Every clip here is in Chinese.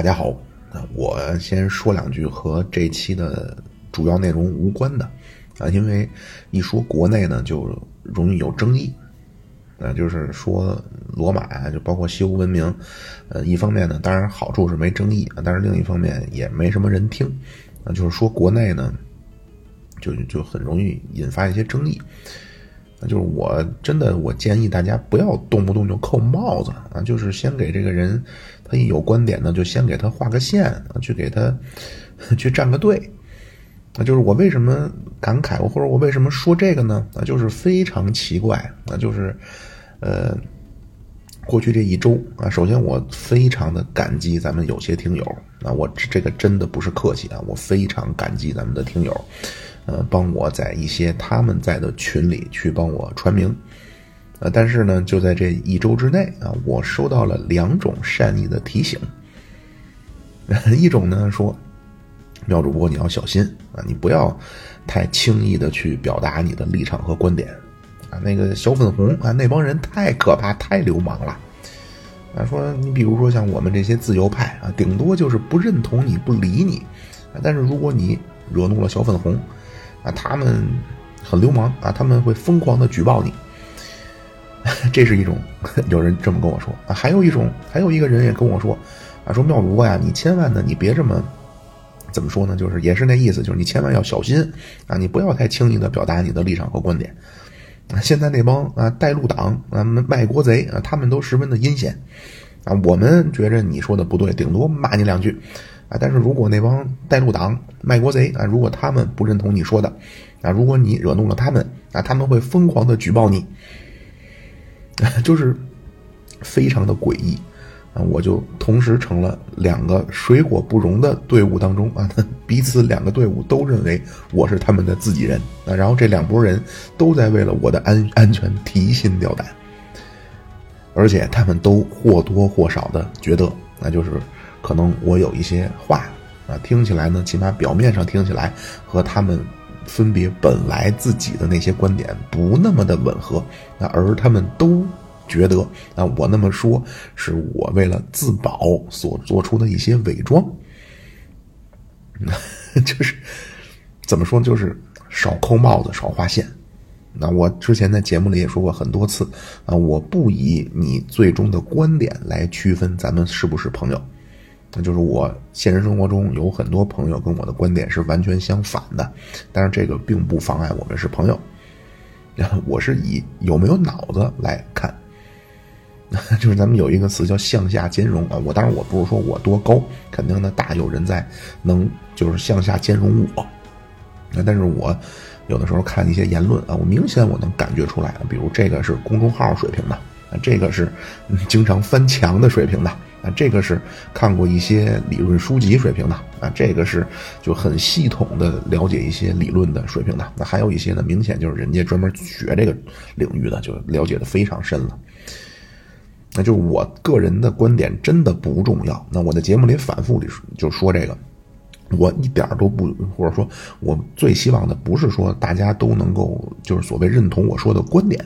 大家好，我先说两句和这期的主要内容无关的。啊，因为一说国内呢，就容易有争议。啊，就是说罗马啊，就包括西欧文明，呃，一方面呢，当然好处是没争议啊，但是另一方面也没什么人听。啊，就是说国内呢，就就很容易引发一些争议。那就是我真的，我建议大家不要动不动就扣帽子啊！就是先给这个人，他一有观点呢，就先给他画个线啊，去给他去站个队。那就是我为什么感慨，或者我为什么说这个呢？啊，就是非常奇怪啊！就是呃，过去这一周啊，首先我非常的感激咱们有些听友啊，我这个真的不是客气啊，我非常感激咱们的听友。呃，帮我在一些他们在的群里去帮我传名，呃，但是呢，就在这一周之内啊，我收到了两种善意的提醒。一种呢说，妙主播你要小心啊，你不要太轻易的去表达你的立场和观点啊。那个小粉红啊，那帮人太可怕，太流氓了啊。说你比如说像我们这些自由派啊，顶多就是不认同你不理你，但是如果你惹怒了小粉红。啊，他们很流氓啊，他们会疯狂的举报你，这是一种有人这么跟我说啊，还有一种，还有一个人也跟我说啊，说妙如啊，你千万呢，你别这么怎么说呢，就是也是那意思，就是你千万要小心啊，你不要太轻易的表达你的立场和观点啊。现在那帮啊带路党啊卖国贼啊，他们都十分的阴险啊，我们觉着你说的不对，顶多骂你两句。啊！但是如果那帮带路党、卖国贼啊，如果他们不认同你说的，啊，如果你惹怒了他们，啊，他们会疯狂的举报你，就是非常的诡异啊！我就同时成了两个水火不容的队伍当中啊，彼此两个队伍都认为我是他们的自己人啊，然后这两拨人都在为了我的安安全提心吊胆，而且他们都或多或少的觉得，那就是。可能我有一些话啊，听起来呢，起码表面上听起来和他们分别本来自己的那些观点不那么的吻合啊，而他们都觉得啊，我那么说是我为了自保所做出的一些伪装，那就是怎么说，就是少扣帽子，少划线。那我之前在节目里也说过很多次啊，我不以你最终的观点来区分咱们是不是朋友。那就是我现实生活中有很多朋友跟我的观点是完全相反的，但是这个并不妨碍我们是朋友。我是以有没有脑子来看，就是咱们有一个词叫向下兼容啊。我当然我不是说我多高，肯定呢大有人在能就是向下兼容我。那但是我有的时候看一些言论啊，我明显我能感觉出来，比如这个是公众号水平的，这个是经常翻墙的水平的。啊，这个是看过一些理论书籍水平的啊，这个是就很系统的了解一些理论的水平的。那还有一些呢，明显就是人家专门学这个领域的，就了解的非常深了。那就是我个人的观点真的不重要。那我在节目里反复里就说这个，我一点都不，或者说我最希望的不是说大家都能够就是所谓认同我说的观点。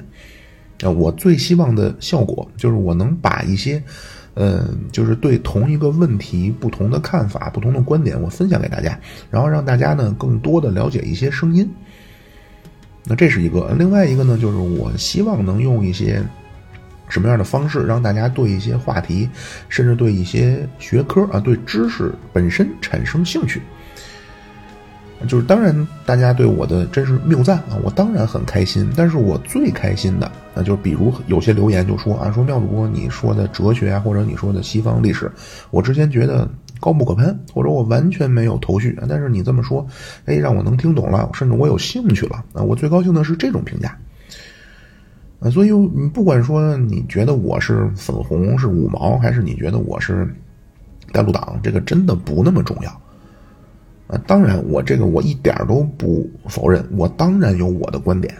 啊，我最希望的效果就是我能把一些。嗯，就是对同一个问题不同的看法、不同的观点，我分享给大家，然后让大家呢更多的了解一些声音。那这是一个，另外一个呢，就是我希望能用一些什么样的方式，让大家对一些话题，甚至对一些学科啊，对知识本身产生兴趣。就是当然，大家对我的真是谬赞啊，我当然很开心。但是我最开心的，那就是比如有些留言就说啊，说妙主播你说的哲学啊，或者你说的西方历史，我之前觉得高不可攀，或者我完全没有头绪。但是你这么说，哎，让我能听懂了，甚至我有兴趣了啊！我最高兴的是这种评价啊。所以你不管说你觉得我是粉红是五毛，还是你觉得我是带路党，这个真的不那么重要。啊，当然，我这个我一点都不否认，我当然有我的观点。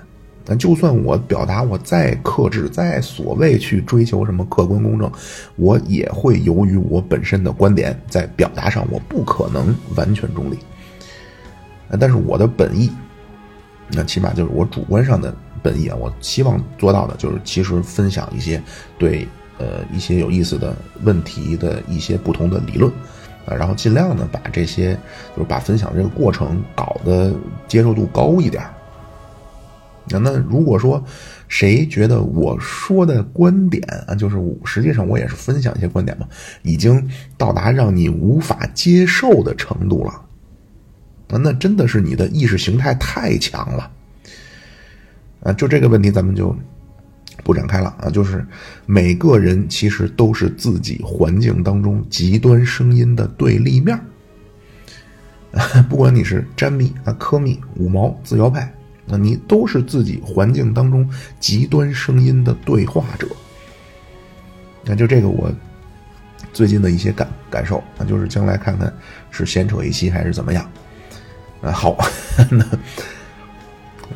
那就算我表达我再克制，再所谓去追求什么客观公正，我也会由于我本身的观点在表达上，我不可能完全中立。但是我的本意，那起码就是我主观上的本意啊，我希望做到的就是，其实分享一些对呃一些有意思的问题的一些不同的理论。啊，然后尽量呢把这些就是把分享这个过程搞得接受度高一点。那那如果说谁觉得我说的观点啊，就是我实际上我也是分享一些观点嘛，已经到达让你无法接受的程度了，啊，那真的是你的意识形态太强了。啊，就这个问题咱们就不展开了啊，就是每个人其实都是自己环境当中极端声音的对立面 不管你是詹密啊、科密、五毛、自由派。那你都是自己环境当中极端声音的对话者，那就这个我最近的一些感感受啊，就是将来看看是闲扯一期还是怎么样啊？好，那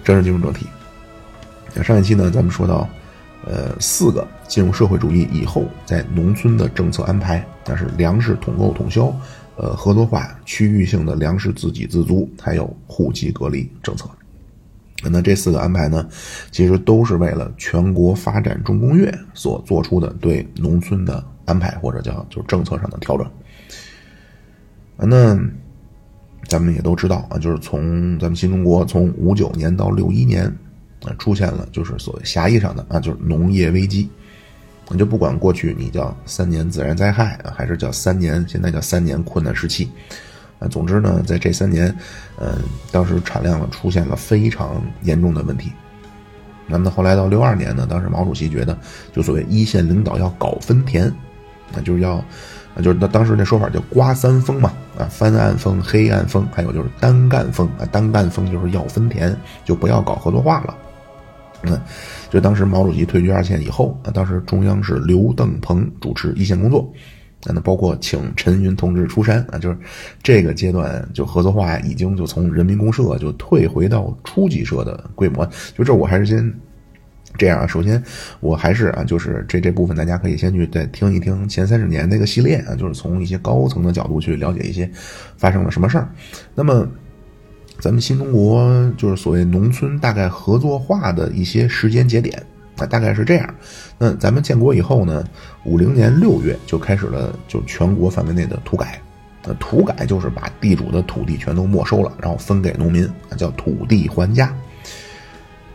正式进入正题。上一期呢，咱们说到呃四个进入社会主义以后在农村的政策安排，但是粮食统购统销，呃合作化、区域性的粮食自给自足，还有户籍隔离政策。那这四个安排呢，其实都是为了全国发展重工业所做出的对农村的安排，或者叫就是政策上的调整。那咱们也都知道啊，就是从咱们新中国从五九年到六一年啊，出现了就是所谓狭义上的啊，就是农业危机。你就不管过去你叫三年自然灾害啊，还是叫三年现在叫三年困难时期。啊，总之呢，在这三年，嗯，当时产量呢出现了非常严重的问题。那么后来到六二年呢，当时毛主席觉得，就所谓一线领导要搞分田，那就是要，啊，就是那当时那说法叫刮三风嘛，啊，翻案风、黑暗风，还有就是单干风啊，单干风就是要分田，就不要搞合作化了。嗯，就当时毛主席退居二线以后，啊，当时中央是刘邓鹏主持一线工作。那包括请陈云同志出山啊，就是这个阶段就合作化已经就从人民公社就退回到初级社的规模。就这我还是先这样啊。首先我还是啊，就是这这部分大家可以先去再听一听前三十年那个系列啊，就是从一些高层的角度去了解一些发生了什么事儿。那么咱们新中国就是所谓农村大概合作化的一些时间节点。啊，大概是这样。那咱们建国以后呢，五零年六月就开始了，就全国范围内的土改。那土改就是把地主的土地全都没收了，然后分给农民，叫土地还家。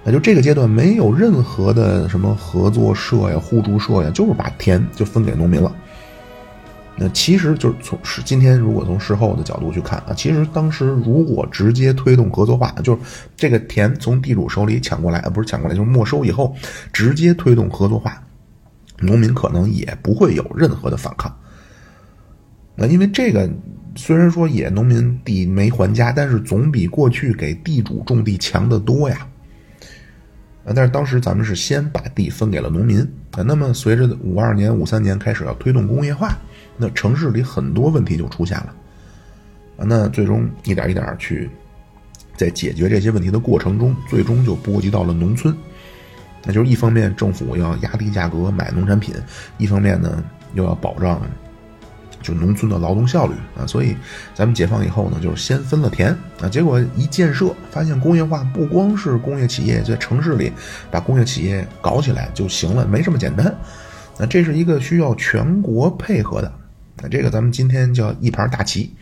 那就这个阶段没有任何的什么合作社呀、互助社呀，就是把田就分给农民了。那其实就是从是今天，如果从事后的角度去看啊，其实当时如果直接推动合作化，就是这个田从地主手里抢过来，啊，不是抢过来，就是没收以后，直接推动合作化，农民可能也不会有任何的反抗。那因为这个虽然说也农民地没还家，但是总比过去给地主种地强得多呀。啊，但是当时咱们是先把地分给了农民啊，那么随着五二年、五三年开始要推动工业化。那城市里很多问题就出现了，啊，那最终一点一点去，在解决这些问题的过程中，最终就波及到了农村。那就是一方面政府要压低价格买农产品，一方面呢又要保障就农村的劳动效率啊。所以咱们解放以后呢，就是先分了田啊，结果一建设发现工业化不光是工业企业在城市里把工业企业搞起来就行了，没这么简单。那这是一个需要全国配合的。那这个咱们今天叫一盘大棋，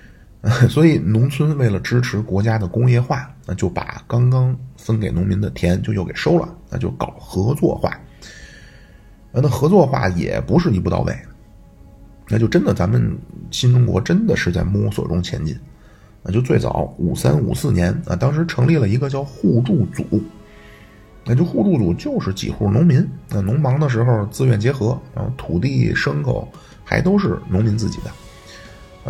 所以农村为了支持国家的工业化，那就把刚刚分给农民的田就又给收了，那就搞合作化。那合作化也不是一步到位，那就真的咱们新中国真的是在摸索中前进。那就最早五三五四年啊，当时成立了一个叫互助组，那就互助组就是几户农民，那农忙的时候自愿结合，然后土地牲口。还都是农民自己的，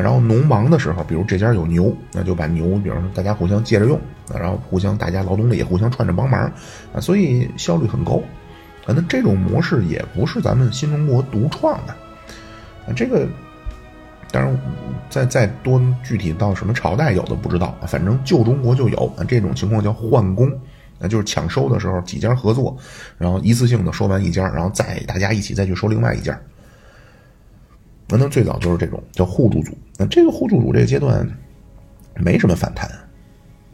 然后农忙的时候，比如这家有牛，那就把牛，比如说大家互相借着用，然后互相大家劳动力也互相串着帮忙，啊，所以效率很高，啊，那这种模式也不是咱们新中国独创的，啊，这个当然再再多具体到什么朝代有的不知道，反正旧中国就有啊，这种情况叫换工，那就是抢收的时候几家合作，然后一次性的收完一家，然后再大家一起再去收另外一家。那那最早就是这种叫互助组，那这个互助组这个阶段没什么反弹，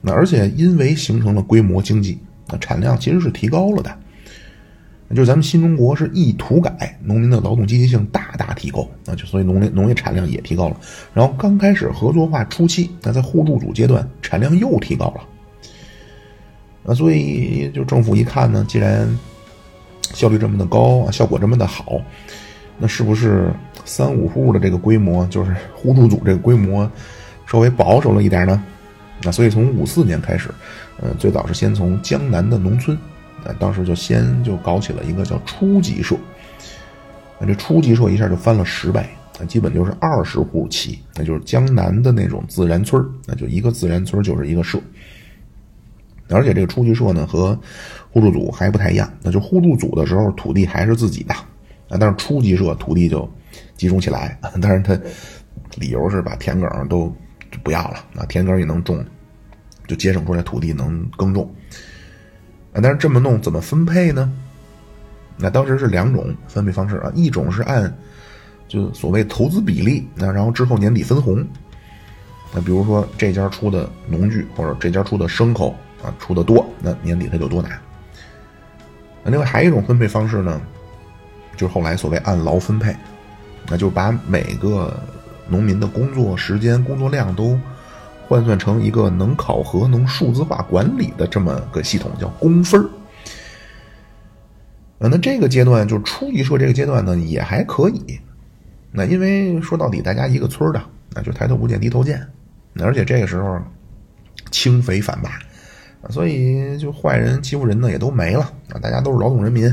那而且因为形成了规模经济，那产量其实是提高了的。就是咱们新中国是一土改，农民的劳动积极性大大提高，那就所以农业农业产量也提高了。然后刚开始合作化初期，那在互助组阶段产量又提高了。那，所以就政府一看呢，既然效率这么的高啊，效果这么的好，那是不是三五户的这个规模，就是互助组这个规模稍微保守了一点呢？那所以从五四年开始，呃，最早是先从江南的农村。那当时就先就搞起了一个叫初级社，那这初级社一下就翻了十倍，那基本就是二十户起，那就是江南的那种自然村那就一个自然村就是一个社。而且这个初级社呢和互助组还不太一样，那就互助组的时候土地还是自己的，啊，但是初级社土地就集中起来，但是他理由是把田埂都不要了，啊，田埂也能种，就节省出来土地能耕种。但是这么弄怎么分配呢？那当时是两种分配方式啊，一种是按就所谓投资比例，那然后之后年底分红。那比如说这家出的农具或者这家出的牲口啊出的多，那年底他就多拿。另外还有一种分配方式呢，就是后来所谓按劳分配，那就把每个农民的工作时间、工作量都。换算成一个能考核、能数字化管理的这么个系统，叫工分儿。那这个阶段就初级社这个阶段呢，也还可以。那因为说到底，大家一个村的，那就抬头不见低头见。而且这个时候，清匪反霸，所以就坏人欺负人呢也都没了啊，大家都是劳动人民。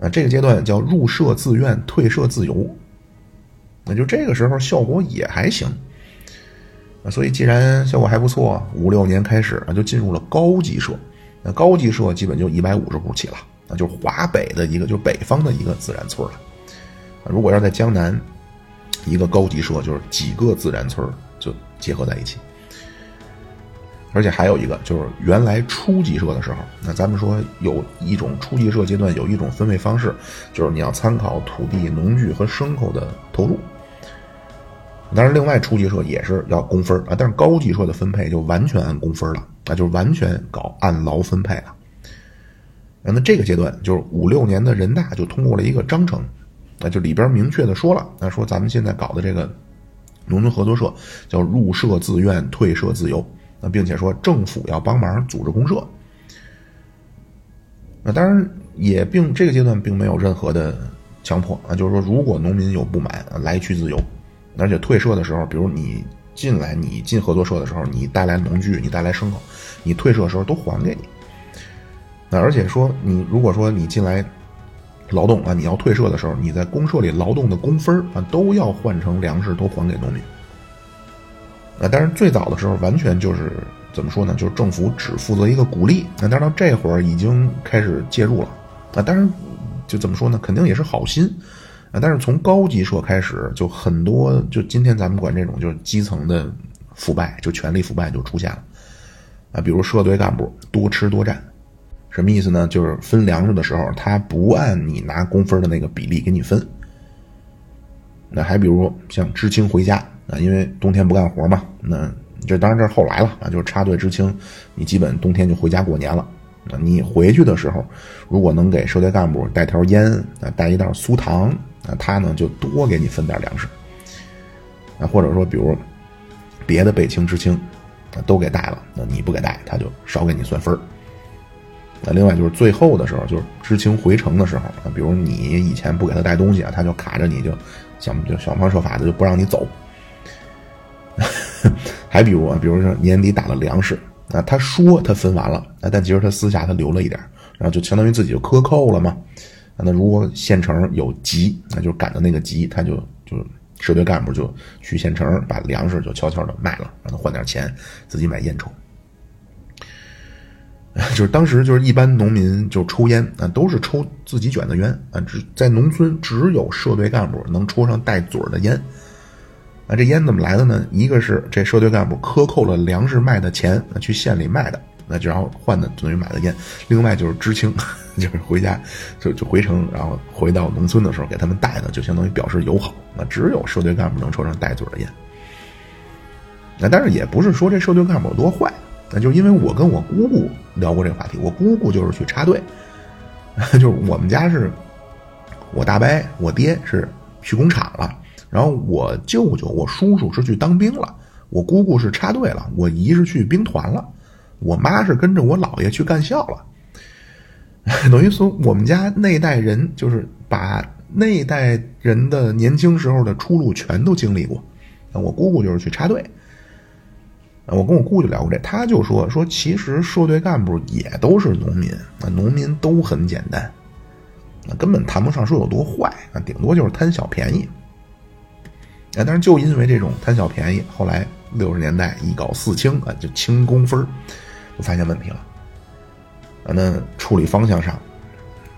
啊，这个阶段叫入社自愿，退社自由。那就这个时候效果也还行。啊所以，既然效果还不错，五六年开始啊，就进入了高级社。那高级社基本就一百五十户起了，那就是华北的一个，就是北方的一个自然村了。如果要在江南，一个高级社就是几个自然村就结合在一起。而且还有一个，就是原来初级社的时候，那咱们说有一种初级社阶段有一种分配方式，就是你要参考土地、农具和牲口的投入。当然，另外初级社也是要工分啊，但是高级社的分配就完全按工分了，那就是完全搞按劳分配了。那这个阶段就是五六年的人大就通过了一个章程，那就里边明确的说了，那说咱们现在搞的这个农村合作社叫入社自愿，退社自由，那并且说政府要帮忙组织公社。那当然也并这个阶段并没有任何的强迫啊，就是说如果农民有不满，来去自由。而且退社的时候，比如你进来，你进合作社的时候，你带来农具，你带来牲口，你退社的时候都还给你。那而且说，你如果说你进来劳动啊，你要退社的时候，你在公社里劳动的工分啊，都要换成粮食，都还给农民。啊，但是最早的时候，完全就是怎么说呢？就是政府只负责一个鼓励。那但是到这会儿已经开始介入了。啊，当然就怎么说呢？肯定也是好心。啊，但是从高级社开始，就很多，就今天咱们管这种就是基层的腐败，就权力腐败就出现了。啊，比如社队干部多吃多占，什么意思呢？就是分粮食的时候，他不按你拿工分的那个比例给你分。那还比如像知青回家啊，因为冬天不干活嘛，那这当然这是后来了啊，就是插队知青，你基本冬天就回家过年了。啊，你回去的时候，如果能给社队干部带条烟啊，带一袋酥糖。那他呢就多给你分点粮食，啊，或者说比如别的北清知青，都给带了，那你不给带，他就少给你算分。那另外就是最后的时候，就是知青回城的时候，啊，比如你以前不给他带东西啊，他就卡着你就想就想方设法的就不让你走。还比如啊，比如说年底打了粮食啊，他说他分完了，啊，但其实他私下他留了一点，然后就相当于自己就克扣了嘛。那如果县城有急，那就赶到那个急，他就就社队干部就去县城把粮食就悄悄的卖了，让他换点钱，自己买烟抽。就是当时就是一般农民就抽烟啊，都是抽自己卷的烟啊，只在农村只有社队干部能抽上带嘴的烟。啊，这烟怎么来的呢？一个是这社队干部克扣了粮食卖的钱，去县里卖的。那就然后换的等于买的烟，另外就是知青，就是回家就就回城，然后回到农村的时候给他们带的，就相当于表示友好。那只有社队干部能抽上带嘴的烟。那但是也不是说这社队干部有多坏，那就因为我跟我姑姑聊过这个话题，我姑姑就是去插队，就是我们家是，我大伯我爹是去工厂了，然后我舅舅我叔叔是去当兵了，我姑姑是插队了，我姨是去兵团了，我妈是跟着我姥爷去干校了。等于说，我们家那代人就是把那代人的年轻时候的出路全都经历过。我姑姑就是去插队。我跟我姑就聊过这，他就说说，其实社队干部也都是农民，啊，农民都很简单，那根本谈不上说有多坏，啊，顶多就是贪小便宜。啊，但是就因为这种贪小便宜，后来六十年代一搞四清啊，就清工分就发现问题了。那处理方向上，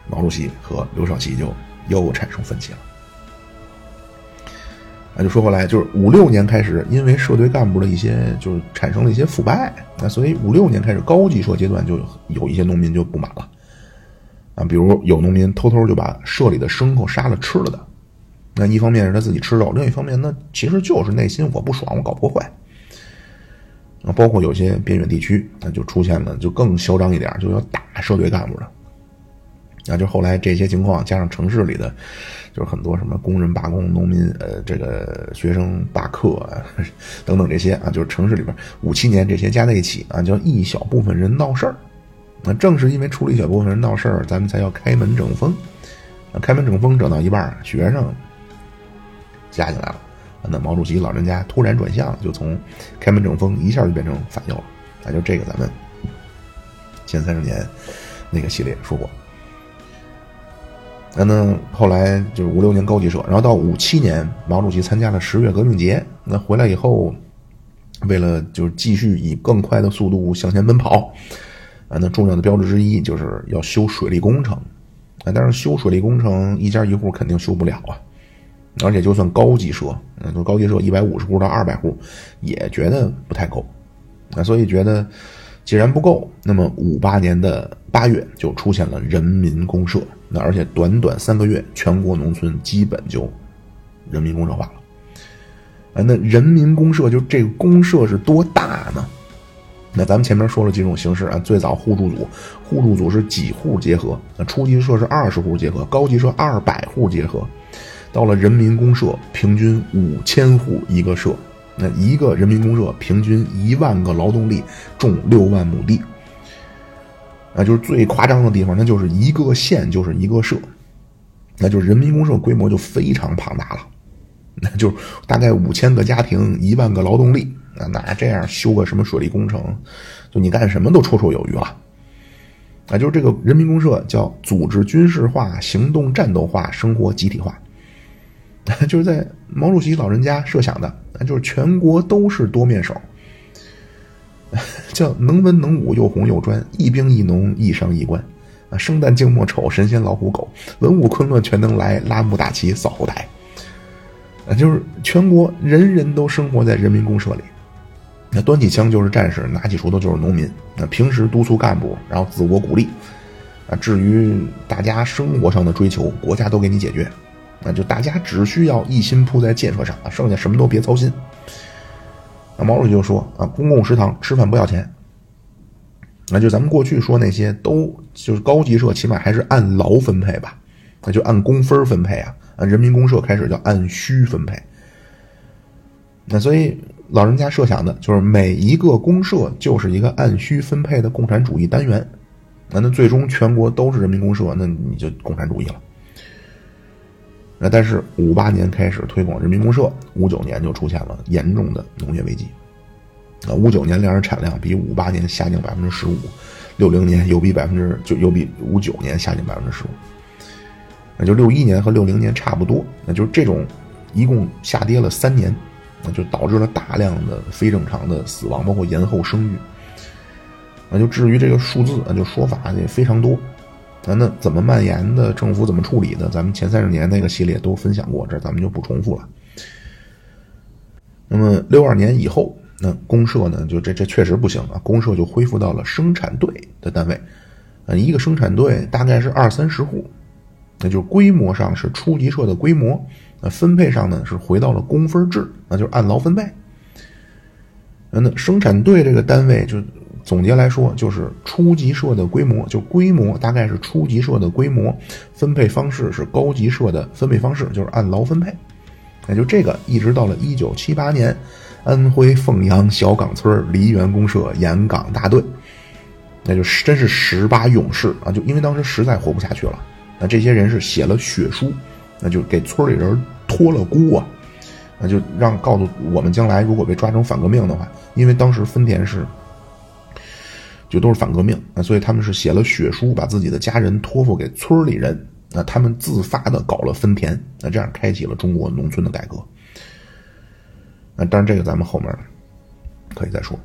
毛主席和刘少奇就又产生分歧了。啊，就说回来，就是五六年开始，因为社队干部的一些就是产生了一些腐败，那所以五六年开始高级社阶段就有一些农民就不满了，啊，比如有农民偷偷就把社里的牲口杀了吃了的，那一方面是他自己吃肉，另一方面那其实就是内心我不爽，我搞破坏，啊，包括有些边远地区，那就出现了就更嚣张一点，就要打社队干部的。那就后来这些情况加上城市里的，就是很多什么工人罢工、农民呃这个学生罢课啊 等等这些啊，就是城市里边五七年这些加在一起啊，叫一小部分人闹事儿。那正是因为处理一小部分人闹事儿，咱们才要开门整风。开门整风整到一半，学生加进来了。那毛主席老人家突然转向，就从开门整风一下就变成反右了。啊就这个咱们前三十年那个系列说过。那呢？后来就是五六年高级社，然后到五七年，毛主席参加了十月革命节。那回来以后，为了就是继续以更快的速度向前奔跑，啊，那重要的标志之一就是要修水利工程。啊，但是修水利工程一家一户肯定修不了啊，而且就算高级社，嗯，就高级社一百五十户到二百户，也觉得不太够。啊，所以觉得既然不够，那么五八年的八月就出现了人民公社。那而且短短三个月，全国农村基本就人民公社化了。啊，那人民公社就这个公社是多大呢？那咱们前面说了几种形式啊，最早互助组，互助组是几户结合，那初级社是二十户结合，高级社二百户结合，到了人民公社，平均五千户一个社，那一个人民公社平均一万个劳动力种六万亩地。啊，就是最夸张的地方，那就是一个县就是一个社，那就是人民公社规模就非常庞大了，那就大概五千个家庭，一万个劳动力啊，那这样修个什么水利工程，就你干什么都绰绰有余了。啊，就是这个人民公社叫组织军事化、行动战斗化、生活集体化，就是在毛主席老人家设想的，就是全国都是多面手。叫能文能武又红又专，一兵一农一商一官，啊，生旦净末丑，神仙老虎狗，文武昆仑全能来，拉幕大旗扫后台。啊，就是全国人人都生活在人民公社里，那端起枪就是战士，拿起锄头就是农民。那平时督促干部，然后自我鼓励。啊，至于大家生活上的追求，国家都给你解决。那就大家只需要一心扑在建设上，啊，剩下什么都别操心。那毛主席就说：“啊，公共食堂吃饭不要钱。那就咱们过去说那些都就是高级社，起码还是按劳分配吧，那就按工分分配啊。啊，人民公社开始叫按需分配。那所以老人家设想的就是每一个公社就是一个按需分配的共产主义单元。那那最终全国都是人民公社，那你就共产主义了。那但是五八年开始推广人民公社，五九年就出现了严重的农业危机。啊，五九年粮食产量比五八年下降百分之十五，六零年又比百分之就又比五九年下降百分之十五，那就六一年和六零年差不多，那就是这种一共下跌了三年，那就导致了大量的非正常的死亡，包括延后生育。那就至于这个数字，那就说法也非常多。那那怎么蔓延的？政府怎么处理的？咱们前三十年那个系列都分享过，这咱们就不重复了。那么六二年以后。那公社呢？就这这确实不行啊！公社就恢复到了生产队的单位，呃，一个生产队大概是二三十户，那就规模上是初级社的规模，那分配上呢是回到了工分制，那就是按劳分配。那生产队这个单位就总结来说，就是初级社的规模，就规模大概是初级社的规模，分配方式是高级社的分配方式，就是按劳分配。那就这个，一直到了一九七八年，安徽凤阳小岗村梨园公社沿岗大队，那就是真是十八勇士啊！就因为当时实在活不下去了，那这些人是写了血书，那就给村里人托了孤啊，那就让告诉我们将来如果被抓成反革命的话，因为当时分田是。就都是反革命啊，所以他们是写了血书，把自己的家人托付给村里人，啊他们自发的搞了分田，那这样开启了中国农村的改革。那当然，这个咱们后面可以再说。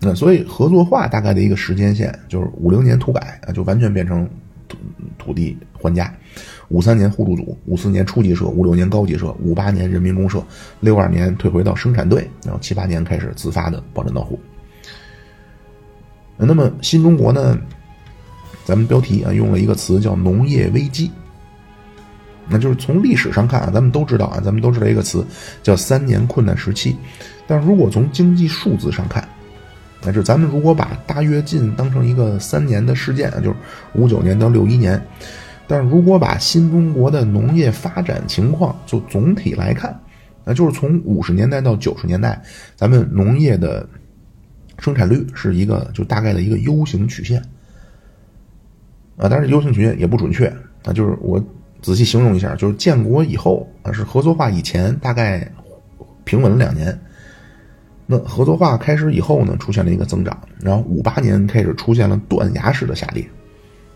那所以合作化大概的一个时间线就是五零年土改啊，就完全变成土土地还家；五三年互助组，五四年初级社，五六年高级社，五八年人民公社，六二年退回到生产队，然后七八年开始自发的包产到户。那么新中国呢？咱们标题啊用了一个词叫农业危机。那就是从历史上看啊，咱们都知道啊，咱们都知道一个词叫三年困难时期。但如果从经济数字上看，那就咱们如果把大跃进当成一个三年的事件啊，就是五九年到六一年。但是如果把新中国的农业发展情况就总体来看，那就是从五十年代到九十年代，咱们农业的。生产率是一个就大概的一个 U 型曲线，啊，但是 U 型曲线也不准确啊，就是我仔细形容一下，就是建国以后啊，是合作化以前大概平稳了两年，那合作化开始以后呢，出现了一个增长，然后五八年开始出现了断崖式的下跌，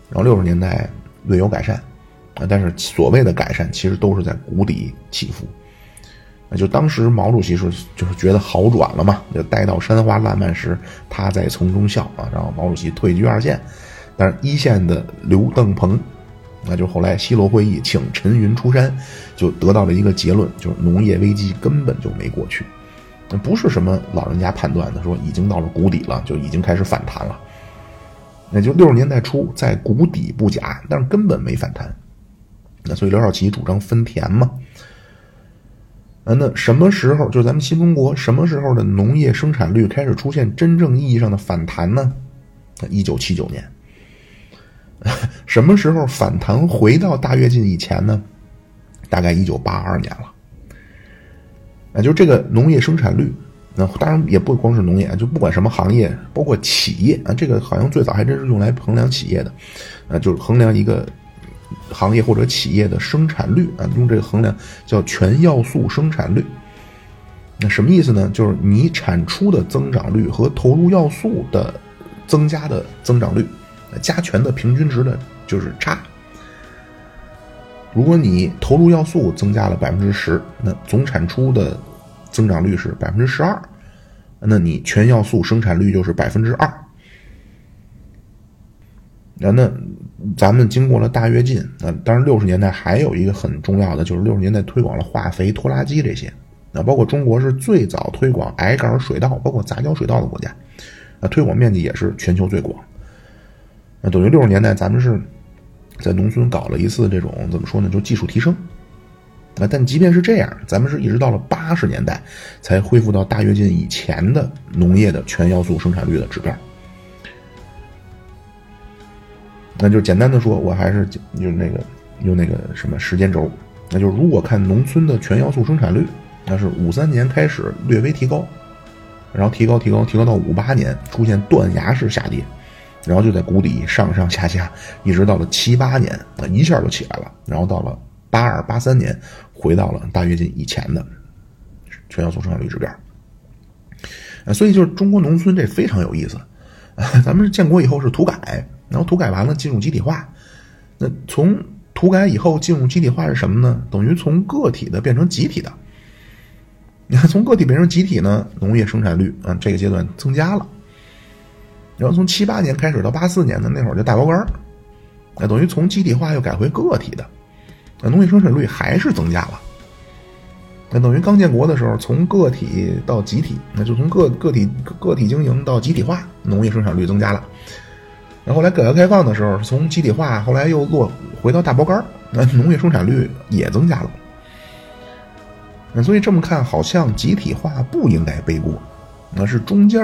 然后六十年代略有改善，啊，但是所谓的改善其实都是在谷底起伏。就当时毛主席是就是觉得好转了嘛，就待到山花烂漫时，他在从中笑啊。然后毛主席退居二线，但是一线的刘邓鹏，那就后来西罗会议请陈云出山，就得到了一个结论，就是农业危机根本就没过去，那不是什么老人家判断的说已经到了谷底了，就已经开始反弹了。那就六十年代初在谷底不假，但是根本没反弹。那所以刘少奇主张分田嘛。啊，那什么时候就咱们新中国什么时候的农业生产率开始出现真正意义上的反弹呢？一九七九年。什么时候反弹回到大跃进以前呢？大概一九八二年了。啊，就这个农业生产率，那当然也不光是农业，就不管什么行业，包括企业啊，这个好像最早还真是用来衡量企业的，啊，就是衡量一个。行业或者企业的生产率啊，用这个衡量叫全要素生产率。那什么意思呢？就是你产出的增长率和投入要素的增加的增长率加权的平均值的就是差。如果你投入要素增加了百分之十，那总产出的增长率是百分之十二，那你全要素生产率就是百分之二。那那。咱们经过了大跃进，啊，当然六十年代还有一个很重要的，就是六十年代推广了化肥、拖拉机这些，啊，包括中国是最早推广矮杆水稻，包括杂交水稻的国家，啊，推广面积也是全球最广。那等于六十年代咱们是在农村搞了一次这种怎么说呢，就技术提升，啊，但即便是这样，咱们是一直到了八十年代才恢复到大跃进以前的农业的全要素生产率的指标。那就简单的说，我还是用那个用那个什么时间轴，那就是如果看农村的全要素生产率，那是五三年开始略微提高，然后提高提高提高到五八年出现断崖式下跌，然后就在谷底上上下下，一直到了七八年啊一下就起来了，然后到了八二八三年回到了大跃进以前的全要素生产率指标，啊，所以就是中国农村这非常有意思，咱们建国以后是土改。然后土改完了，进入集体化。那从土改以后进入集体化是什么呢？等于从个体的变成集体的。你看，从个体变成集体呢，农业生产率啊这个阶段增加了。然后从七八年开始到八四年的那会儿就大包干儿，那等于从集体化又改回个体的，那农业生产率还是增加了。那等于刚建国的时候，从个体到集体，那就从个个体个体经营到集体化，农业生产率增加了。然后来改革开放的时候，从集体化后来又落回到大包干 那农业生产率也增加了。那所以这么看，好像集体化不应该背锅，那是中间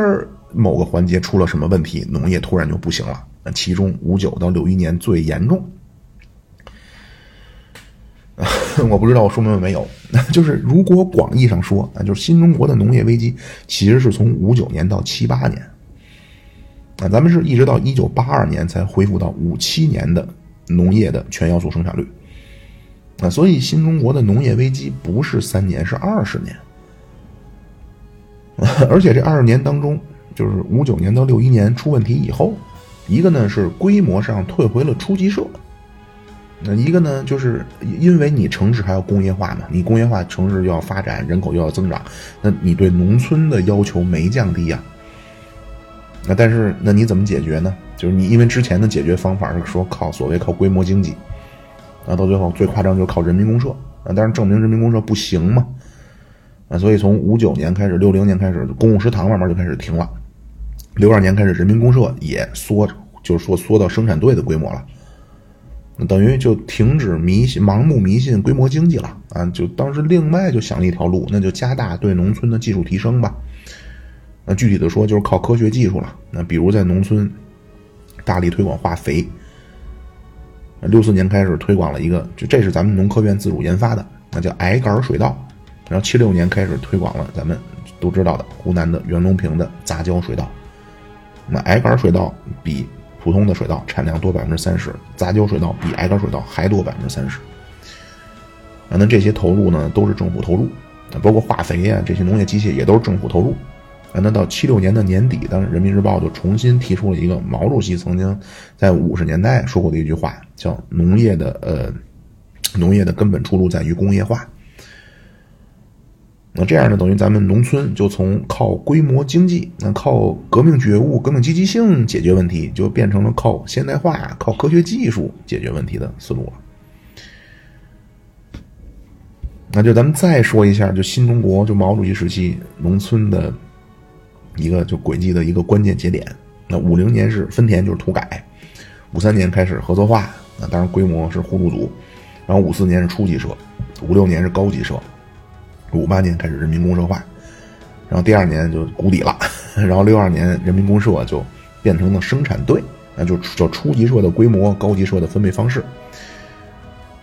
某个环节出了什么问题，农业突然就不行了。那其中五九到六一年最严重。我不知道我说明白没有，就是如果广义上说啊，就是新中国的农业危机其实是从五九年到七八年，啊，咱们是一直到一九八二年才恢复到五七年的农业的全要素生产率，啊，所以新中国的农业危机不是三年，是二十年，而且这二十年当中，就是五九年到六一年出问题以后，一个呢是规模上退回了初级社。那一个呢，就是因为你城市还要工业化嘛，你工业化城市要发展，人口又要增长，那你对农村的要求没降低呀。那但是那你怎么解决呢？就是你因为之前的解决方法是说靠所谓靠规模经济，啊，到最后最夸张就是靠人民公社啊，但是证明人民公社不行嘛，啊，所以从五九年开始，六零年开始，公共食堂慢慢就开始停了，六二年开始，人民公社也缩，就是说缩到生产队的规模了。等于就停止迷信、盲目迷信规模经济了啊！就当时另外就想了一条路，那就加大对农村的技术提升吧。那具体的说，就是靠科学技术了。那比如在农村大力推广化肥。六四年开始推广了一个，就这是咱们农科院自主研发的，那叫矮杆水稻。然后七六年开始推广了咱们都知道的湖南的袁隆平的杂交水稻。那矮杆水稻比。普通的水稻产量多百分之三十，杂交水稻比矮杆水稻还多百分之三十。啊，那这些投入呢，都是政府投入，包括化肥呀，这些农业机械也都是政府投入。啊，那到七六年的年底，当时人民日报就重新提出了一个毛主席曾经在五十年代说过的一句话，叫“农业的呃，农业的根本出路在于工业化”。那这样呢，等于咱们农村就从靠规模经济、那靠革命觉悟、革命积极性解决问题，就变成了靠现代化、靠科学技术解决问题的思路了。那就咱们再说一下，就新中国就毛主席时期农村的一个就轨迹的一个关键节点。那五零年是分田，就是土改；五三年开始合作化，那当然规模是互助组；然后五四年是初级社，五六年是高级社。五八年开始人民公社化，然后第二年就谷底了，然后六二年人民公社就变成了生产队，那就叫初级社的规模，高级社的分配方式。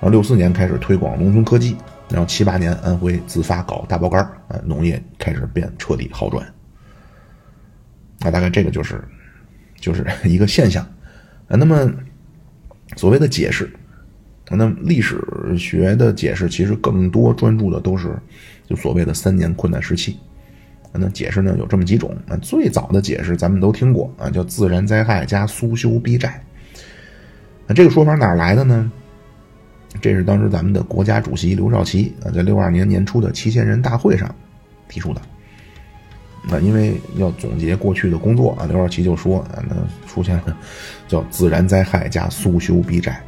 然后六四年开始推广农村科技，然后七八年安徽自发搞大包干啊，农业开始变彻底好转。那大概这个就是就是 一个现象啊。那么所谓的解释。那么历史学的解释其实更多专注的都是就所谓的三年困难时期。那解释呢有这么几种。那最早的解释咱们都听过啊，叫自然灾害加苏修逼债。那这个说法哪来的呢？这是当时咱们的国家主席刘少奇啊，在六二年年初的七千人大会上提出的。那因为要总结过去的工作啊，刘少奇就说啊，那出现了叫自然灾害加苏修逼债。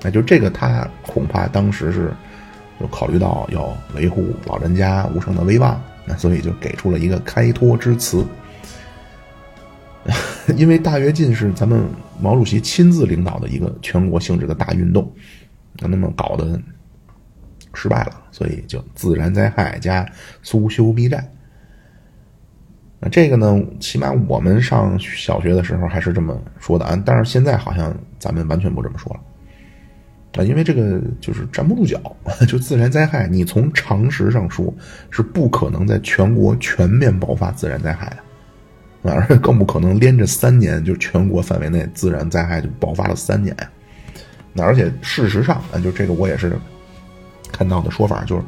那就这个，他恐怕当时是就考虑到要维护老人家无声的威望，那所以就给出了一个开脱之词。因为大跃进是咱们毛主席亲自领导的一个全国性质的大运动，那么搞得失败了，所以就自然灾害加苏修逼债。那这个呢，起码我们上小学的时候还是这么说的啊，但是现在好像咱们完全不这么说了。啊，因为这个就是站不住脚，就自然灾害，你从常识上说是不可能在全国全面爆发自然灾害的，而且更不可能连着三年就全国范围内自然灾害就爆发了三年。那而且事实上啊，就这个我也是看到的说法，就是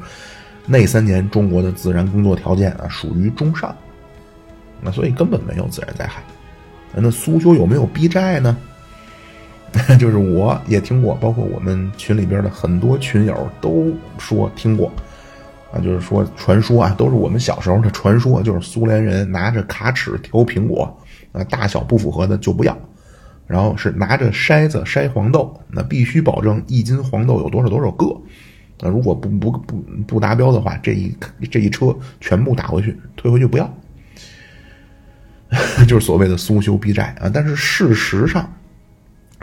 那三年中国的自然工作条件啊属于中上，那所以根本没有自然灾害。那苏修有没有逼债呢？就是我也听过，包括我们群里边的很多群友都说听过，啊，就是说传说啊，都是我们小时候的传说，就是苏联人拿着卡尺挑苹果，啊，大小不符合的就不要，然后是拿着筛子筛黄豆，那必须保证一斤黄豆有多少多少个，那如果不不不不达标的话，这一这一车全部打回去，退回去不要，就是所谓的苏修逼债啊，但是事实上。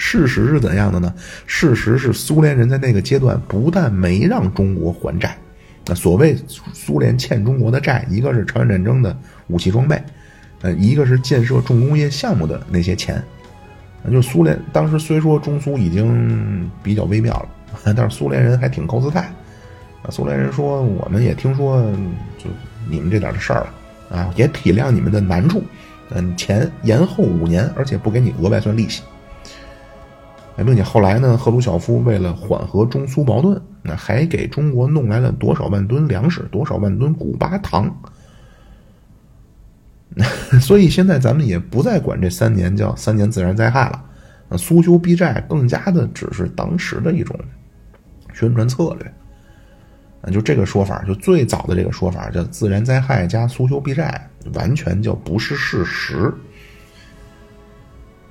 事实是怎样的呢？事实是苏联人在那个阶段不但没让中国还债，那所谓苏联欠中国的债，一个是朝鲜战争的武器装备，呃，一个是建设重工业项目的那些钱，就苏联当时虽说中苏已经比较微妙了，但是苏联人还挺高姿态，啊，苏联人说我们也听说就你们这点的事儿了，啊，也体谅你们的难处，嗯，钱延后五年，而且不给你额外算利息，并且后来呢，赫鲁晓夫为了缓和中苏矛盾，那还给中国弄来了多少万吨粮食，多少万吨古巴糖。所以现在咱们也不再管这三年叫三年自然灾害了，那苏修避债更加的只是当时的一种宣传策略，啊，就这个说法，就最早的这个说法叫自然灾害加苏修避债，完全就不是事实。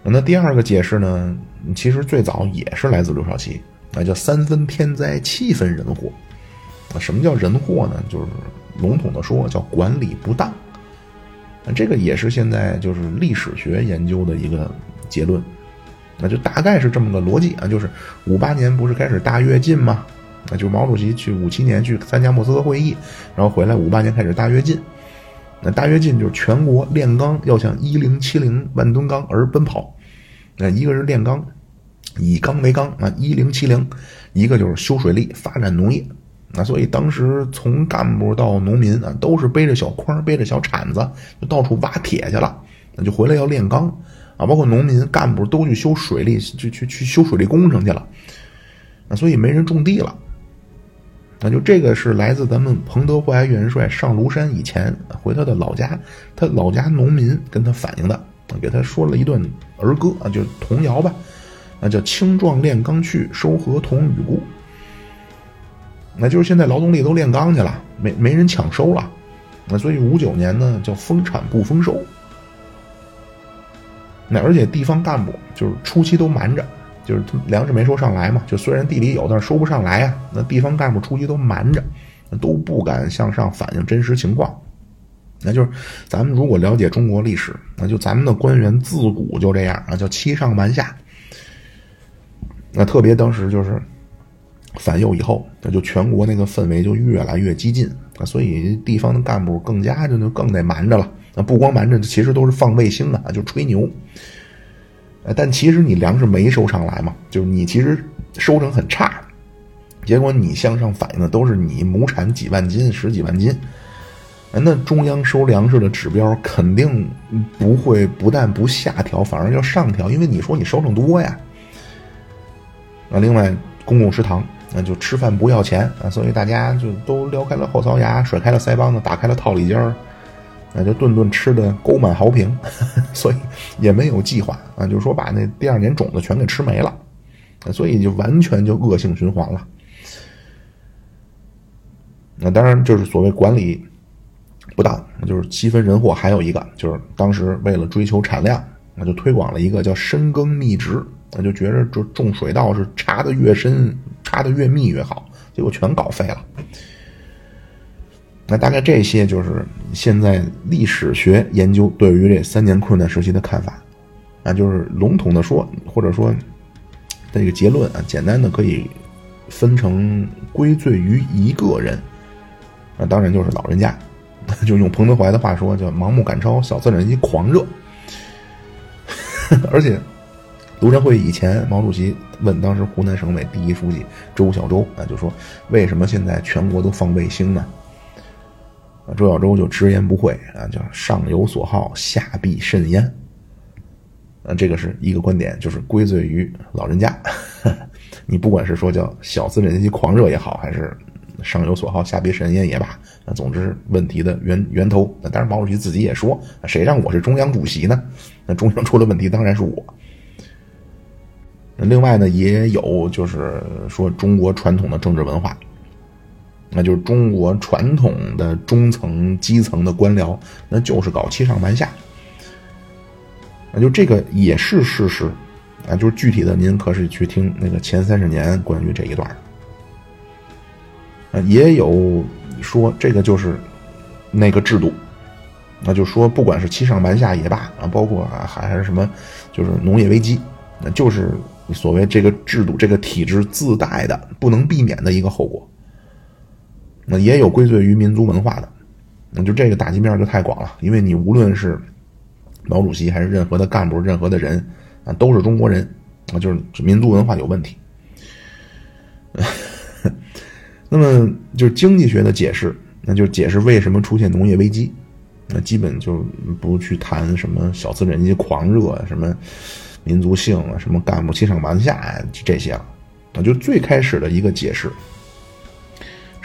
那第二个解释呢，其实最早也是来自刘少奇，那叫三分天灾，七分人祸。啊，什么叫人祸呢？就是笼统的说，叫管理不当。这个也是现在就是历史学研究的一个结论，那就大概是这么个逻辑啊，就是五八年不是开始大跃进吗？那就毛主席去五七年去参加莫斯科会议，然后回来五八年开始大跃进，那大跃进就是全国炼钢要向一零七零万吨钢而奔跑，那一个是炼钢，以钢为钢啊，一零七零，一个就是修水利发展农业。那所以当时从干部到农民啊，都是背着小筐、背着小铲子，就到处挖铁去了。那就回来要炼钢啊，包括农民干部都去修水利，去去去修水利工程去了。那所以没人种地了。那就这个是来自咱们彭德怀元帅上庐山以前回他的老家，他老家农民跟他反映的，给他说了一段儿歌啊，就童谣吧，那叫“青壮炼钢去，收禾同与故”。那就是现在劳动力都炼钢去了，没没人抢收了，那所以五九年呢叫丰产不丰收。那而且地方干部就是初期都瞒着，就是粮食没收上来嘛，就虽然地里有，但是收不上来啊。那地方干部出去都瞒着，都不敢向上反映真实情况。那就是咱们如果了解中国历史，那就咱们的官员自古就这样啊，叫欺上瞒下。那特别当时就是。反右以后，那就全国那个氛围就越来越激进啊，所以地方的干部更加就就更得瞒着了。那不光瞒着，其实都是放卫星啊，就吹牛。但其实你粮食没收上来嘛，就是你其实收成很差，结果你向上反映的都是你亩产几万斤、十几万斤。那中央收粮食的指标肯定不会不但不下调，反而要上调，因为你说你收成多呀。那另外公共食堂。那就吃饭不要钱啊，所以大家就都撩开了后槽牙，甩开了腮帮子，打开了套里间儿，那就顿顿吃的沟满壕平，所以也没有计划啊，就是说把那第二年种子全给吃没了，所以就完全就恶性循环了。那当然就是所谓管理不当，就是七分人祸，还有一个就是当时为了追求产量，那就推广了一个叫深耕密植。那就觉着，就种水稻是插的越深，插的越密越好，结果全搞废了。那大概这些就是现在历史学研究对于这三年困难时期的看法。啊，就是笼统的说，或者说这个结论啊，简单的可以分成归罪于一个人，那当然就是老人家，就用彭德怀的话说，叫盲目赶超、小资产阶级狂热，而且。庐山会以前，毛主席问当时湖南省委第一书记周小舟啊，就说：“为什么现在全国都放卫星呢？”周小舟就直言不讳啊，叫“上有所好，下必甚焉”。啊，这个是一个观点，就是归罪于老人家。你不管是说叫小资产阶级狂热也好，还是上有所好，下必甚焉也罢，那总之问题的源源头。那当然，毛主席自己也说：“谁让我是中央主席呢？那中央出了问题，当然是我。”另外呢，也有就是说中国传统的政治文化，那就是中国传统的中层、基层的官僚，那就是搞欺上瞒下，那就这个也是事实，啊，就是具体的您可是去听那个前三十年关于这一段，啊，也有说这个就是那个制度，那就说不管是欺上瞒下也罢，啊，包括啊还还是什么，就是农业危机，那就是。所谓这个制度、这个体制自带的不能避免的一个后果，那也有归罪于民族文化的，那就这个打击面就太广了。因为你无论是毛主席还是任何的干部、任何的人啊，都是中国人啊，就是民族文化有问题。那么就是经济学的解释，那就解释为什么出现农业危机。那基本就不去谈什么小资产阶级狂热、什么民族性啊、什么干部欺上瞒下这些了。啊，就最开始的一个解释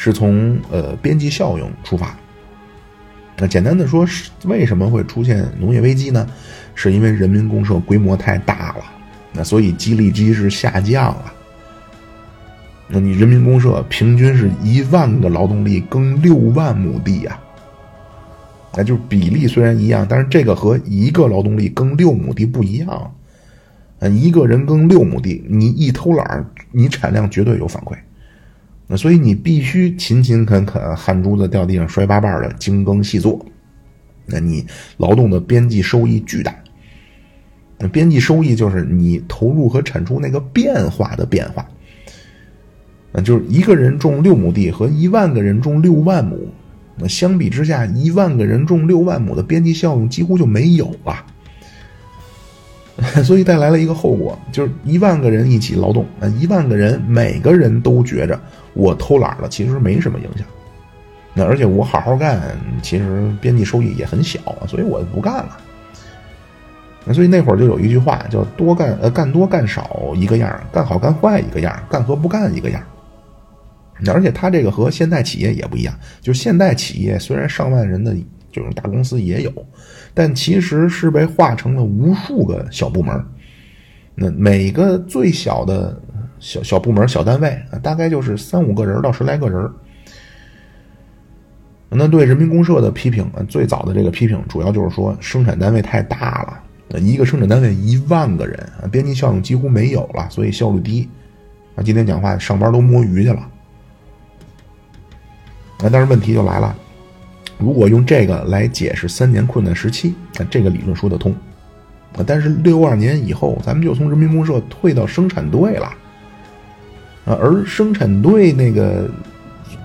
是从呃边际效应出发。那简单的说，是为什么会出现农业危机呢？是因为人民公社规模太大了，那所以激励机制下降了。那你人民公社平均是一万个劳动力耕六万亩地呀，那就是比例虽然一样，但是这个和一个劳动力耕六亩地不一样。啊，一个人耕六亩地，你一偷懒你产量绝对有反馈。那所以你必须勤勤恳恳，汗珠子掉地上摔八瓣的精耕细作，那你劳动的边际收益巨大。那边际收益就是你投入和产出那个变化的变化。那就是一个人种六亩地和一万个人种六万亩，那相比之下，一万个人种六万亩的边际效应几乎就没有了。所以带来了一个后果，就是一万个人一起劳动，一万个人每个人都觉着我偷懒了，其实没什么影响。那而且我好好干，其实边际收益也很小，所以我就不干了。那所以那会儿就有一句话叫“多干呃干多干少一个样，干好干坏一个样，干和不干一个样”。而且他这个和现代企业也不一样，就是现代企业虽然上万人的这种大公司也有，但其实是被划成了无数个小部门。那每个最小的小小部门、小单位，大概就是三五个人到十来个人。那对人民公社的批评啊，最早的这个批评主要就是说生产单位太大了，一个生产单位一万个人啊，边际效应几乎没有了，所以效率低。啊，今天讲话上班都摸鱼去了。那但是问题就来了，如果用这个来解释三年困难时期，那这个理论说得通。但是六二年以后，咱们就从人民公社退到生产队了。啊，而生产队那个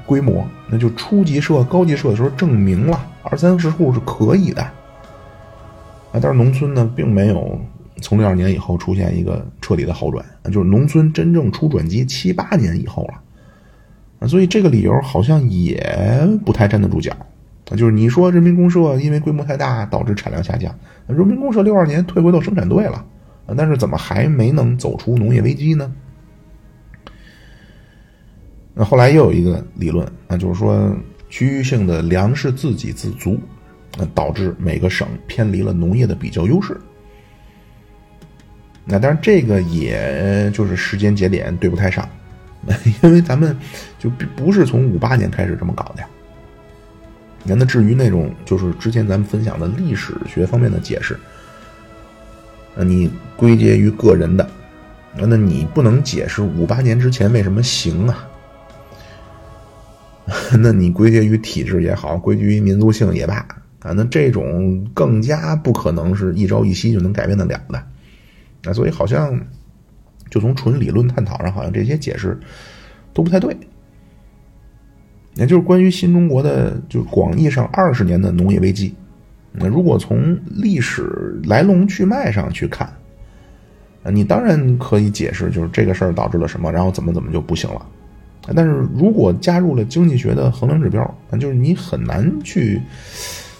规模，那就初级社、高级社的时候证明了二三十户是可以的。啊，但是农村呢，并没有从六二年以后出现一个彻底的好转，就是农村真正出转机七八年以后了。啊，所以这个理由好像也不太站得住脚。啊，就是你说人民公社因为规模太大导致产量下降，人民公社六二年退回到生产队了，啊，但是怎么还没能走出农业危机呢？那后来又有一个理论，啊，就是说区域性的粮食自给自足，那导致每个省偏离了农业的比较优势。那当然这个也就是时间节点对不太上。因为咱们就不是从五八年开始这么搞的呀。那至于那种就是之前咱们分享的历史学方面的解释，那你归结于个人的，那你不能解释五八年之前为什么行啊？那你归结于体制也好，归结于民族性也罢啊，那这种更加不可能是一朝一夕就能改变得了的。啊，所以好像。就从纯理论探讨上，好像这些解释都不太对。也就是关于新中国的，就广义上二十年的农业危机。那如果从历史来龙去脉上去看，你当然可以解释，就是这个事儿导致了什么，然后怎么怎么就不行了。但是如果加入了经济学的衡量指标，那就是你很难去，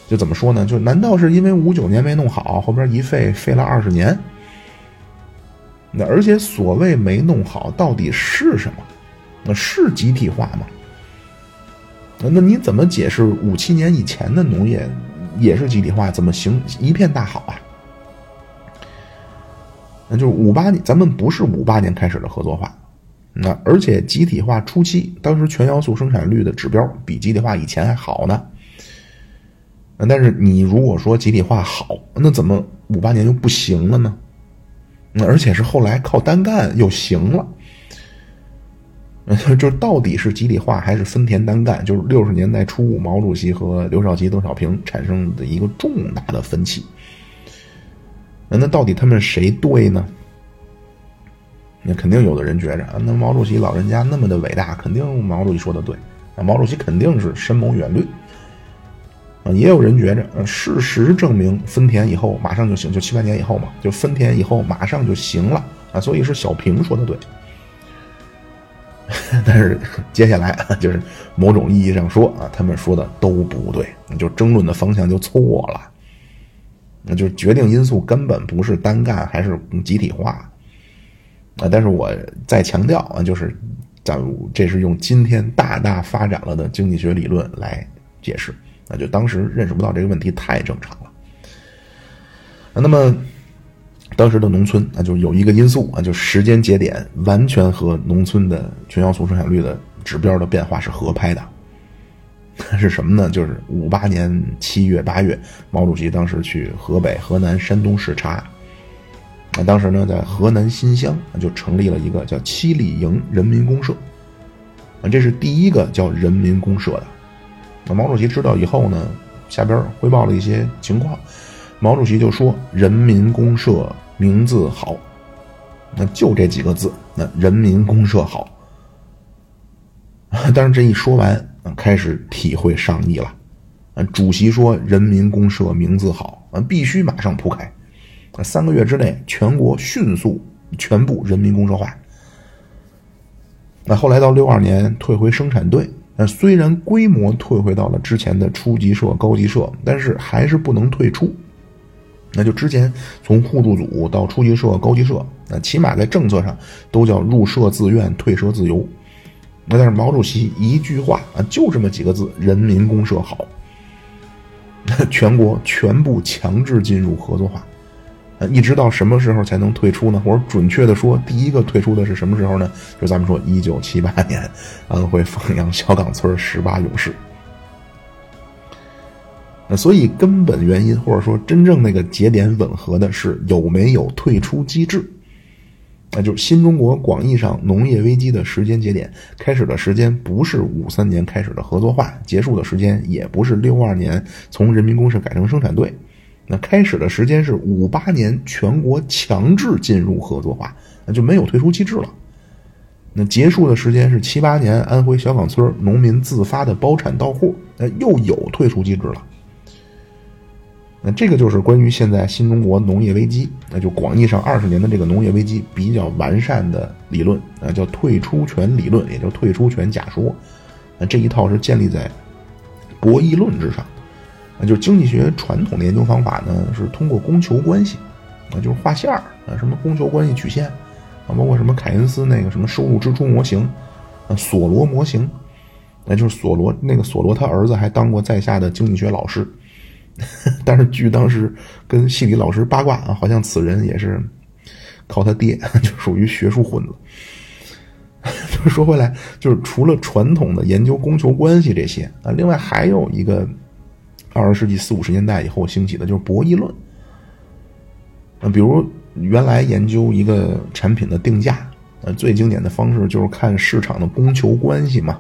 就怎么说呢？就难道是因为五九年没弄好，后边一废废了二十年？那而且所谓没弄好，到底是什么？那是集体化吗？那你怎么解释五七年以前的农业也是集体化？怎么行一片大好啊？那就是五八年，咱们不是五八年开始的合作化。那而且集体化初期，当时全要素生产率的指标比集体化以前还好呢。但是你如果说集体化好，那怎么五八年又不行了呢？而且是后来靠单干又行了，就是到底是集体化还是分田单干？就是六十年代初，毛主席和刘少奇、邓小平产生的一个重大的分歧。那到底他们谁对呢？那肯定有的人觉着啊，那毛主席老人家那么的伟大，肯定毛主席说的对。那毛主席肯定是深谋远虑。啊，也有人觉着，事实证明分田以后马上就行，就七八年以后嘛，就分田以后马上就行了啊，所以是小平说的对。但是接下来就是某种意义上说啊，他们说的都不对，就争论的方向就错了。那就是决定因素根本不是单干还是集体化啊！但是我再强调啊，就是咱这是用今天大大发展了的经济学理论来解释，那就当时认识不到这个问题太正常了。那么。当时的农村啊，就有一个因素啊，就时间节点完全和农村的全要素生产率的指标的变化是合拍的。是什么呢？就是五八年七月八月，毛主席当时去河北、河南、山东视察。啊，当时呢，在河南新乡就成立了一个叫七里营人民公社。啊，这是第一个叫人民公社的。那毛主席知道以后呢，下边汇报了一些情况。毛主席就说：“人民公社。”名字好，那就这几个字。那人民公社好，但是这一说完，开始体会上意了。主席说：“人民公社名字好，必须马上铺开。三个月之内，全国迅速全部人民公社化。”那后来到六二年退回生产队，那虽然规模退回到了之前的初级社、高级社，但是还是不能退出。那就之前从互助组到初级社、高级社，那起码在政策上都叫入社自愿、退社自由。那但是毛主席一句话啊，就这么几个字：人民公社好。全国全部强制进入合作化，一直到什么时候才能退出呢？或者准确的说，第一个退出的是什么时候呢？就咱们说一九七八年，安徽凤阳小岗村十八勇士。那所以根本原因，或者说真正那个节点吻合的是有没有退出机制，那就是新中国广义上农业危机的时间节点开始的时间不是五三年开始的合作化，结束的时间也不是六二年从人民公社改成生产队，那开始的时间是五八年全国强制进入合作化，那就没有退出机制了。那结束的时间是七八年安徽小岗村农民自发的包产到户，那又有退出机制了。那这个就是关于现在新中国农业危机，那就广义上二十年的这个农业危机比较完善的理论啊，叫退出权理论，也叫退出权假说。那这一套是建立在博弈论之上。那就是经济学传统的研究方法呢，是通过供求关系，啊，就是画线儿啊，什么供求关系曲线啊，包括什么凯恩斯那个什么收入支出模型，啊，索罗模型，那就是索罗那个索罗他儿子还当过在下的经济学老师。但是据当时跟系里老师八卦啊，好像此人也是靠他爹，就属于学术混子。就说回来，就是除了传统的研究供求关系这些啊，另外还有一个二十世纪四五十年代以后兴起的，就是博弈论。啊，比如原来研究一个产品的定价，呃，最经典的方式就是看市场的供求关系嘛。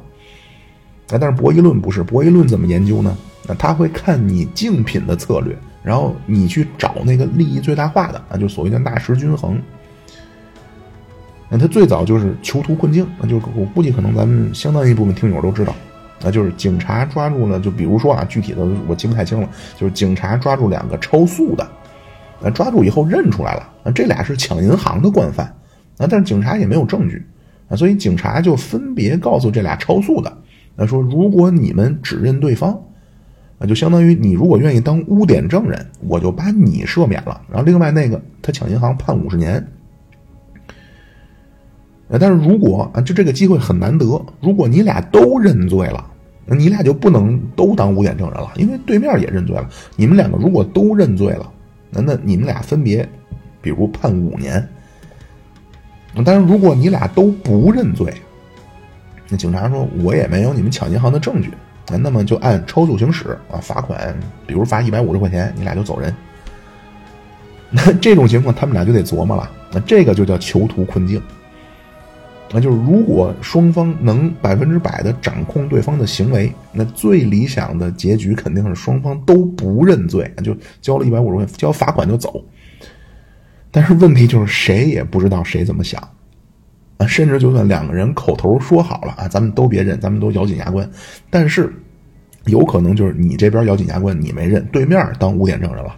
啊，但是博弈论不是，博弈论怎么研究呢？那他会看你竞品的策略，然后你去找那个利益最大化的啊，就所谓的纳什均衡。那他最早就是囚徒困境，那就我估计可能咱们相当一部分听友都知道，那就是警察抓住了，就比如说啊，具体的我记不太清了，就是警察抓住两个超速的，啊，抓住以后认出来了，啊，这俩是抢银行的惯犯，啊，但是警察也没有证据，啊，所以警察就分别告诉这俩超速的，那说如果你们指认对方。那就相当于你如果愿意当污点证人，我就把你赦免了。然后另外那个他抢银行判五十年。但是如果啊，就这个机会很难得，如果你俩都认罪了，那你俩就不能都当污点证人了，因为对面也认罪了。你们两个如果都认罪了，那那你们俩分别，比如判五年。但是如果你俩都不认罪，那警察说我也没有你们抢银行的证据。那么就按超速行驶啊，罚款，比如罚一百五十块钱，你俩就走人。那这种情况，他们俩就得琢磨了。那这个就叫囚徒困境。那就是如果双方能百分之百的掌控对方的行为，那最理想的结局肯定是双方都不认罪，就交了一百五十块，交罚款就走。但是问题就是谁也不知道谁怎么想。啊，甚至就算两个人口头说好了啊，咱们都别认，咱们都咬紧牙关，但是有可能就是你这边咬紧牙关，你没认，对面当污点证人了。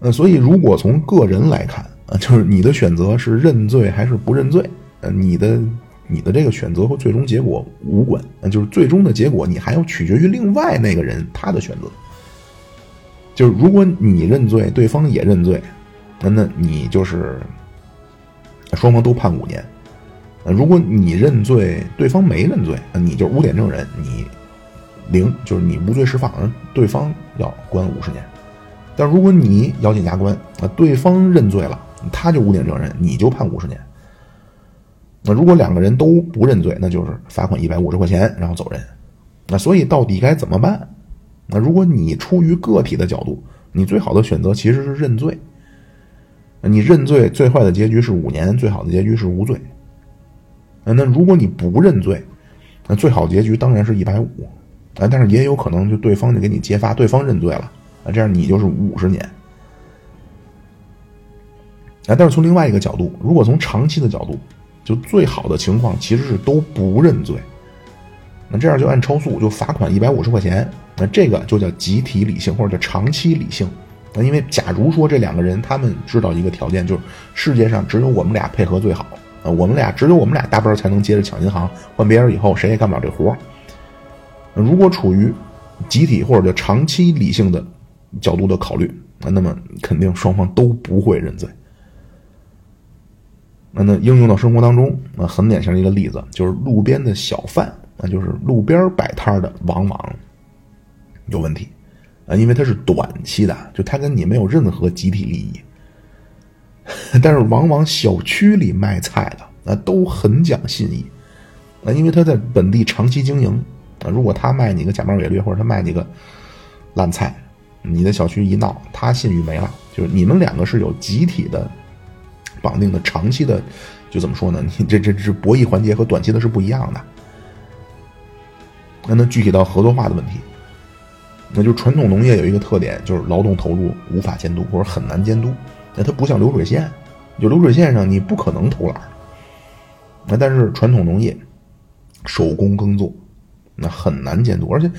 呃，所以如果从个人来看，啊，就是你的选择是认罪还是不认罪，呃，你的你的这个选择和最终结果无关，就是最终的结果你还要取决于另外那个人他的选择。就是如果你认罪，对方也认罪，那那你就是双方都判五年。如果你认罪，对方没认罪，那你就污点证人，你零，就是你无罪释放，对方要关五十年。但如果你咬紧牙关，啊，对方认罪了，他就污点证人，你就判五十年。那如果两个人都不认罪，那就是罚款一百五十块钱，然后走人。那所以到底该怎么办？那如果你出于个体的角度，你最好的选择其实是认罪。你认罪，最坏的结局是五年，最好的结局是无罪。那如果你不认罪，那最好结局当然是一百五。啊，但是也有可能就对方就给你揭发，对方认罪了，啊，这样你就是五十年。啊，但是从另外一个角度，如果从长期的角度，就最好的情况其实是都不认罪。那这样就按超速就罚款一百五十块钱。那这个就叫集体理性，或者叫长期理性。那因为假如说这两个人他们知道一个条件，就是世界上只有我们俩配合最好，啊，我们俩只有我们俩搭班才能接着抢银行，换别人以后谁也干不了这活如果处于集体或者叫长期理性的角度的考虑，那么肯定双方都不会认罪。那那应用到生活当中，那很典型的一个例子就是路边的小贩，那就是路边摆摊的，往往。有问题，啊，因为它是短期的，就它跟你没有任何集体利益。但是往往小区里卖菜的，啊，都很讲信义，啊，因为他在本地长期经营，啊，如果他卖你个假冒伪劣，或者他卖你个烂菜，你的小区一闹，他信誉没了。就是你们两个是有集体的绑定的，长期的，就怎么说呢？你这这这博弈环节和短期的是不一样的。那那具体到合作化的问题。那就传统农业有一个特点，就是劳动投入无法监督或者很难监督。那它不像流水线，就流水线上你不可能偷懒。那但是传统农业手工耕作，那很难监督，而且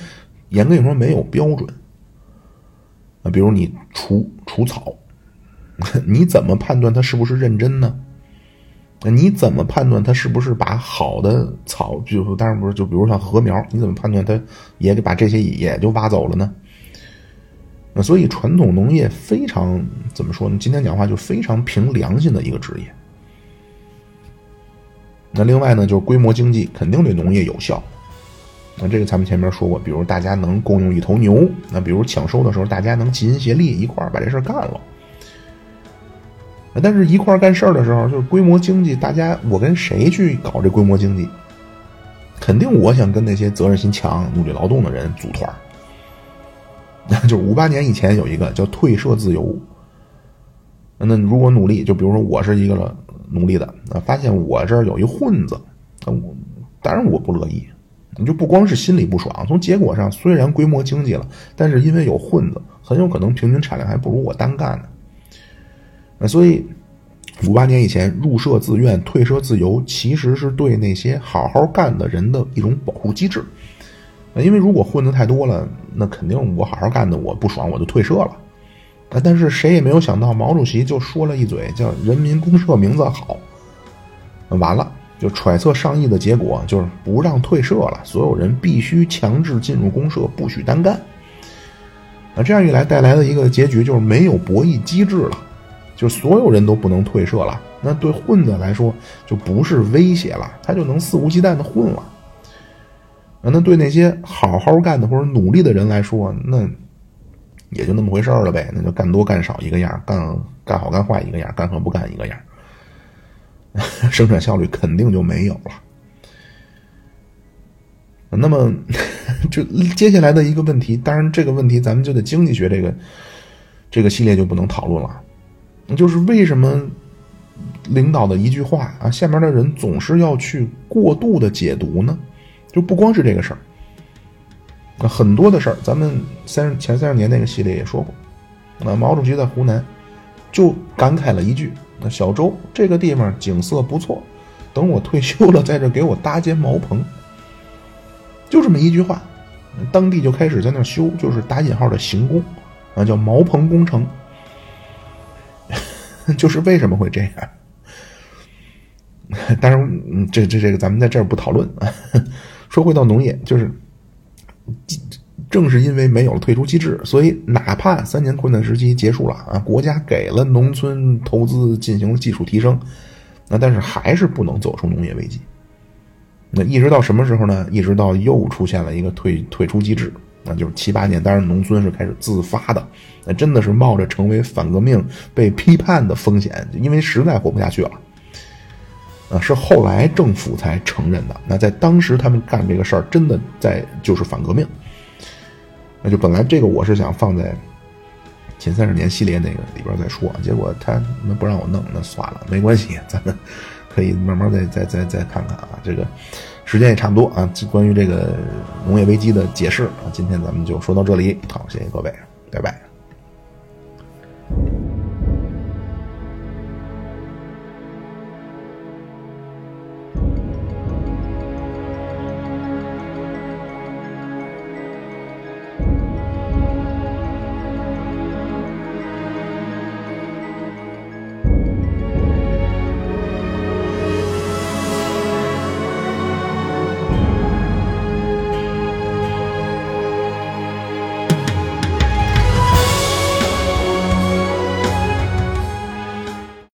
严格来说没有标准。啊，比如你除除草，你怎么判断它是不是认真呢？那你怎么判断它是不是把好的草，就当然不是，就比如像禾苗，你怎么判断它也把这些也就挖走了呢？那所以传统农业非常怎么说呢？今天讲话就非常凭良心的一个职业。那另外呢，就是规模经济肯定对农业有效。那这个咱们前面说过，比如大家能共用一头牛，那比如抢收的时候大家能齐心协力一块把这事干了。但是，一块干事儿的时候，就是规模经济。大家，我跟谁去搞这规模经济？肯定我想跟那些责任心强、努力劳动的人组团。那就五八年以前有一个叫退社自由。那如果努力，就比如说我是一个努力的，啊，发现我这儿有一混子，我当然我不乐意。你就不光是心里不爽，从结果上虽然规模经济了，但是因为有混子，很有可能平均产量还不如我单干呢。那所以，五八年以前入社自愿、退社自由，其实是对那些好好干的人的一种保护机制。因为如果混的太多了，那肯定我好好干的我不爽，我就退社了。啊，但是谁也没有想到，毛主席就说了一嘴，叫“人民公社名字好”，完了就揣测上亿的结果就是不让退社了，所有人必须强制进入公社，不许单干。那，这样一来带来的一个结局就是没有博弈机制了。就所有人都不能退社了，那对混子来说就不是威胁了，他就能肆无忌惮的混了。那对那些好好干的或者努力的人来说，那也就那么回事了呗，那就干多干少一个样，干干好干坏一个样，干和不干一个样，生产效率肯定就没有了。那么，就接下来的一个问题，当然这个问题咱们就得经济学这个这个系列就不能讨论了。就是为什么领导的一句话啊，下面的人总是要去过度的解读呢？就不光是这个事儿，那很多的事儿，咱们三十前三十年那个系列也说过。那毛主席在湖南就感慨了一句：“那小周这个地方景色不错，等我退休了，在这给我搭间茅棚。”就这么一句话当地就开始在那修，就是打引号的行宫，啊，叫茅棚工程。就是为什么会这样？当然，这这这个咱们在这儿不讨论。说回到农业，就是正是因为没有了退出机制，所以哪怕三年困难时期结束了啊，国家给了农村投资进行了技术提升，那但是还是不能走出农业危机。那一直到什么时候呢？一直到又出现了一个退退出机制，那就是七八年。当然，农村是开始自发的，那真的是冒着成为反革命被批判的风险，因为实在活不下去了。啊，是后来政府才承认的。那在当时，他们干这个事儿，真的在就是反革命。那就本来这个我是想放在前三十年系列那个里边再说，结果他们不让我弄，那算了，没关系，咱们。可以慢慢再再再再看看啊，这个时间也差不多啊，关于这个农业危机的解释啊，今天咱们就说到这里。好，谢谢各位，拜拜。